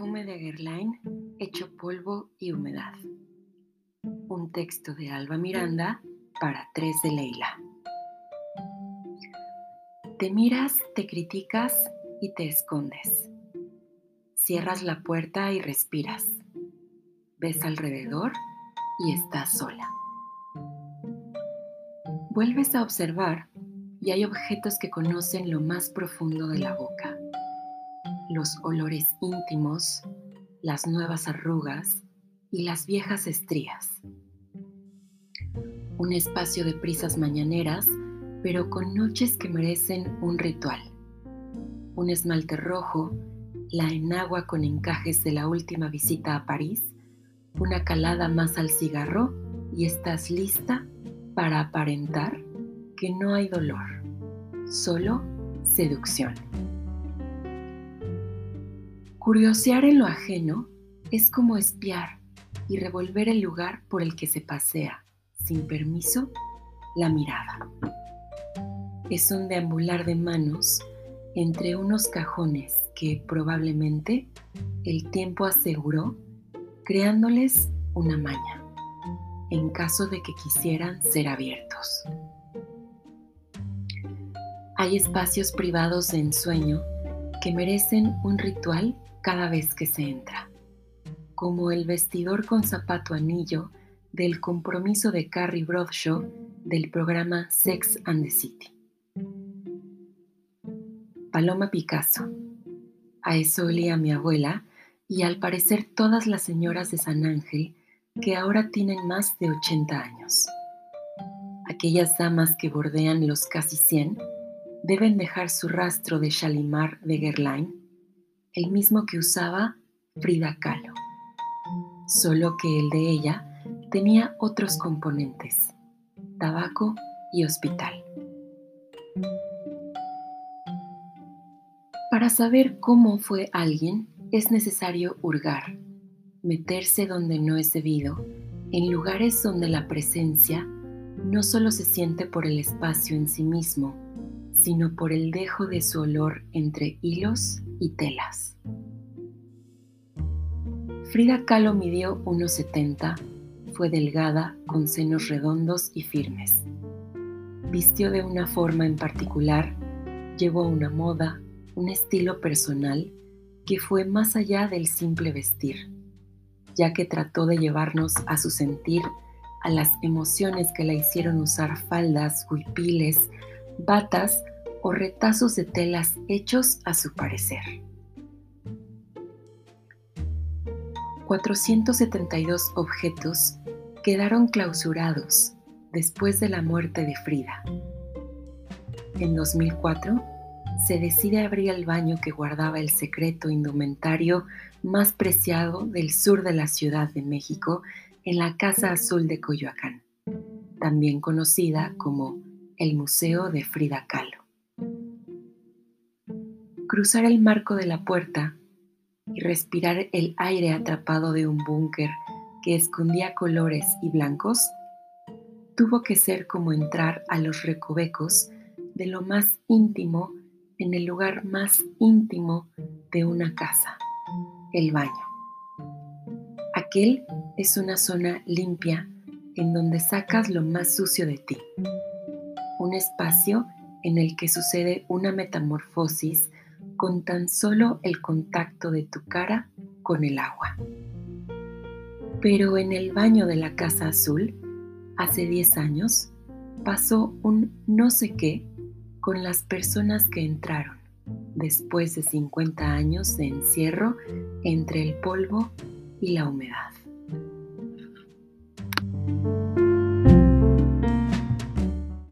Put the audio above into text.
Perfume de Guerlain hecho polvo y humedad. Un texto de Alba Miranda para tres de Leila. Te miras, te criticas y te escondes. Cierras la puerta y respiras. Ves alrededor y estás sola. Vuelves a observar y hay objetos que conocen lo más profundo de la boca los olores íntimos, las nuevas arrugas y las viejas estrías. Un espacio de prisas mañaneras, pero con noches que merecen un ritual. Un esmalte rojo, la enagua con encajes de la última visita a París, una calada más al cigarro y estás lista para aparentar que no hay dolor, solo seducción. Curiosear en lo ajeno es como espiar y revolver el lugar por el que se pasea, sin permiso, la mirada. Es un deambular de manos entre unos cajones que probablemente el tiempo aseguró creándoles una maña, en caso de que quisieran ser abiertos. Hay espacios privados de ensueño que merecen un ritual cada vez que se entra, como el vestidor con zapato anillo del compromiso de Carrie Bradshaw del programa Sex and the City. Paloma Picasso. A eso olía mi abuela y al parecer todas las señoras de San Ángel que ahora tienen más de 80 años. Aquellas damas que bordean los casi 100 deben dejar su rastro de Shalimar de Guerlain el mismo que usaba Frida Kahlo, solo que el de ella tenía otros componentes, tabaco y hospital. Para saber cómo fue alguien es necesario hurgar, meterse donde no es debido, en lugares donde la presencia no solo se siente por el espacio en sí mismo, sino por el dejo de su olor entre hilos y telas. Frida Kahlo midió 1,70, fue delgada, con senos redondos y firmes. Vistió de una forma en particular, llevó una moda, un estilo personal que fue más allá del simple vestir, ya que trató de llevarnos a su sentir, a las emociones que la hicieron usar faldas, huipiles, batas o retazos de telas hechos a su parecer. 472 objetos quedaron clausurados después de la muerte de Frida. En 2004, se decide abrir el baño que guardaba el secreto indumentario más preciado del sur de la Ciudad de México en la Casa Azul de Coyoacán, también conocida como el Museo de Frida Kahlo cruzar el marco de la puerta y respirar el aire atrapado de un búnker que escondía colores y blancos, tuvo que ser como entrar a los recovecos de lo más íntimo en el lugar más íntimo de una casa, el baño. Aquel es una zona limpia en donde sacas lo más sucio de ti, un espacio en el que sucede una metamorfosis con tan solo el contacto de tu cara con el agua. Pero en el baño de la Casa Azul, hace 10 años, pasó un no sé qué con las personas que entraron después de 50 años de encierro entre el polvo y la humedad.